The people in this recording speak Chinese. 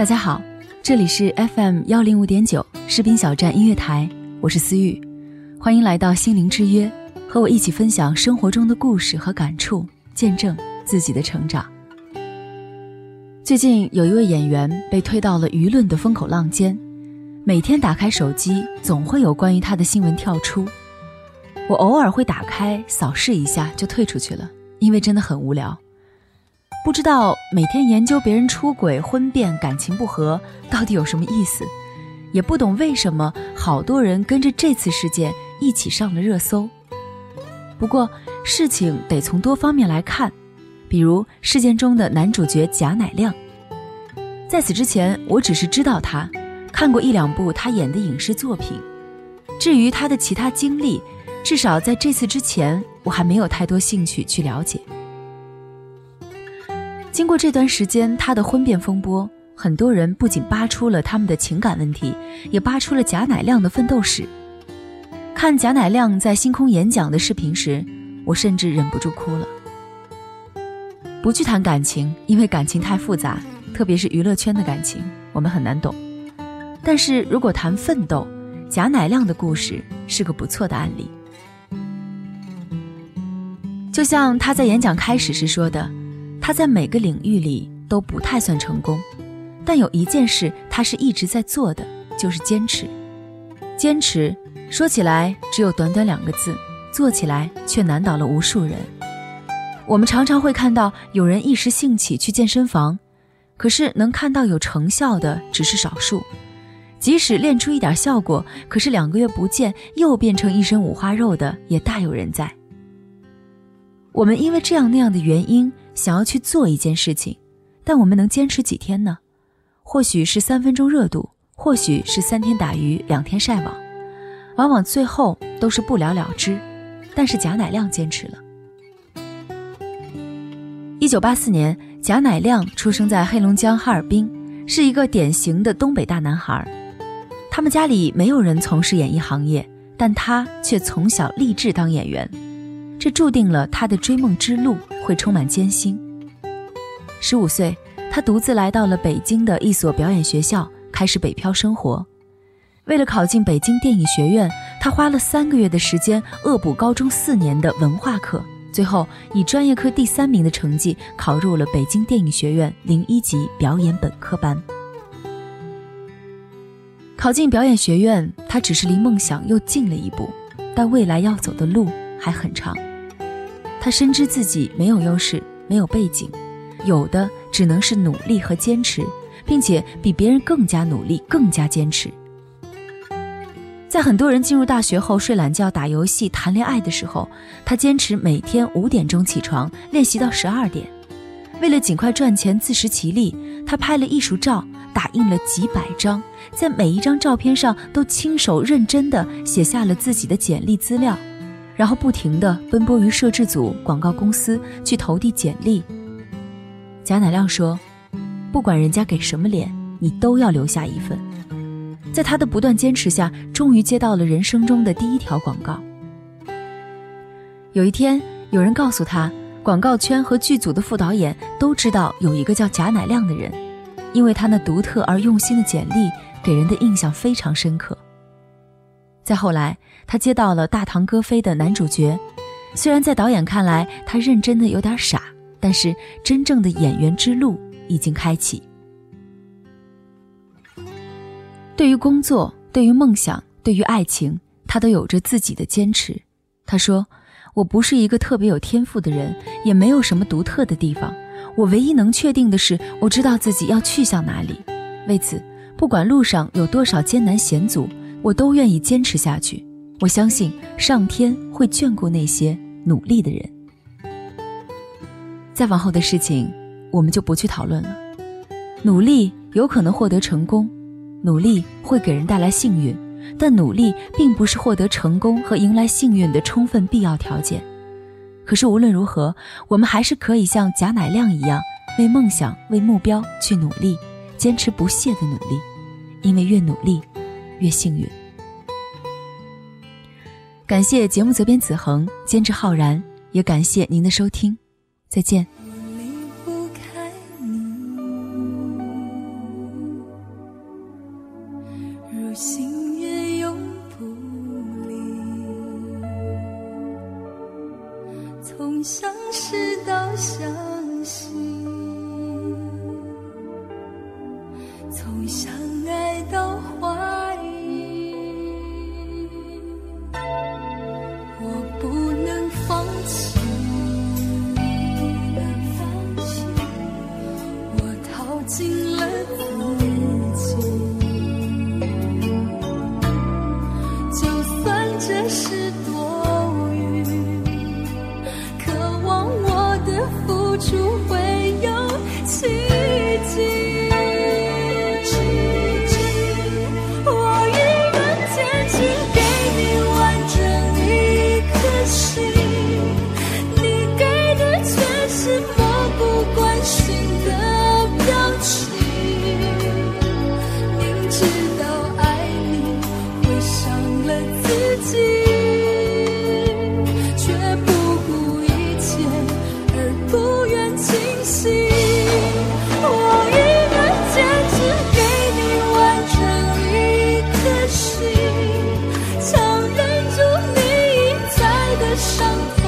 大家好，这里是 FM 幺零五点九士兵小站音乐台，我是思玉，欢迎来到心灵之约，和我一起分享生活中的故事和感触，见证自己的成长。最近有一位演员被推到了舆论的风口浪尖。每天打开手机，总会有关于他的新闻跳出。我偶尔会打开扫视一下，就退出去了，因为真的很无聊。不知道每天研究别人出轨、婚变、感情不和到底有什么意思，也不懂为什么好多人跟着这次事件一起上了热搜。不过事情得从多方面来看，比如事件中的男主角贾乃亮。在此之前，我只是知道他。看过一两部他演的影视作品，至于他的其他经历，至少在这次之前，我还没有太多兴趣去了解。经过这段时间他的婚变风波，很多人不仅扒出了他们的情感问题，也扒出了贾乃亮的奋斗史。看贾乃亮在星空演讲的视频时，我甚至忍不住哭了。不去谈感情，因为感情太复杂，特别是娱乐圈的感情，我们很难懂。但是如果谈奋斗，贾乃亮的故事是个不错的案例。就像他在演讲开始时说的，他在每个领域里都不太算成功，但有一件事他是一直在做的，就是坚持。坚持说起来只有短短两个字，做起来却难倒了无数人。我们常常会看到有人一时兴起去健身房，可是能看到有成效的只是少数。即使练出一点效果，可是两个月不见又变成一身五花肉的也大有人在。我们因为这样那样的原因想要去做一件事情，但我们能坚持几天呢？或许是三分钟热度，或许是三天打鱼两天晒网，往往最后都是不了了之。但是贾乃亮坚持了。一九八四年，贾乃亮出生在黑龙江哈尔滨，是一个典型的东北大男孩。他们家里没有人从事演艺行业，但他却从小立志当演员，这注定了他的追梦之路会充满艰辛。十五岁，他独自来到了北京的一所表演学校，开始北漂生活。为了考进北京电影学院，他花了三个月的时间恶补高中四年的文化课，最后以专业课第三名的成绩考入了北京电影学院零一级表演本科班。考进表演学院，他只是离梦想又近了一步，但未来要走的路还很长。他深知自己没有优势，没有背景，有的只能是努力和坚持，并且比别人更加努力、更加坚持。在很多人进入大学后睡懒觉、打游戏、谈恋爱的时候，他坚持每天五点钟起床练习到十二点。为了尽快赚钱、自食其力，他拍了艺术照。打印了几百张，在每一张照片上都亲手认真地写下了自己的简历资料，然后不停地奔波于摄制组、广告公司去投递简历。贾乃亮说：“不管人家给什么脸，你都要留下一份。”在他的不断坚持下，终于接到了人生中的第一条广告。有一天，有人告诉他，广告圈和剧组的副导演都知道有一个叫贾乃亮的人。因为他那独特而用心的简历，给人的印象非常深刻。再后来，他接到了《大唐歌妃》的男主角。虽然在导演看来他认真的有点傻，但是真正的演员之路已经开启。对于工作，对于梦想，对于爱情，他都有着自己的坚持。他说：“我不是一个特别有天赋的人，也没有什么独特的地方。我唯一能确定的是，我知道自己要去向哪里。为此，不管路上有多少艰难险阻，我都愿意坚持下去。”我相信上天会眷顾那些努力的人。再往后的事情，我们就不去讨论了。努力有可能获得成功，努力会给人带来幸运，但努力并不是获得成功和迎来幸运的充分必要条件。可是无论如何，我们还是可以像贾乃亮一样，为梦想、为目标去努力，坚持不懈的努力，因为越努力，越幸运。感谢节目责编子恒，监制浩然，也感谢您的收听，再见。从相识到相。伤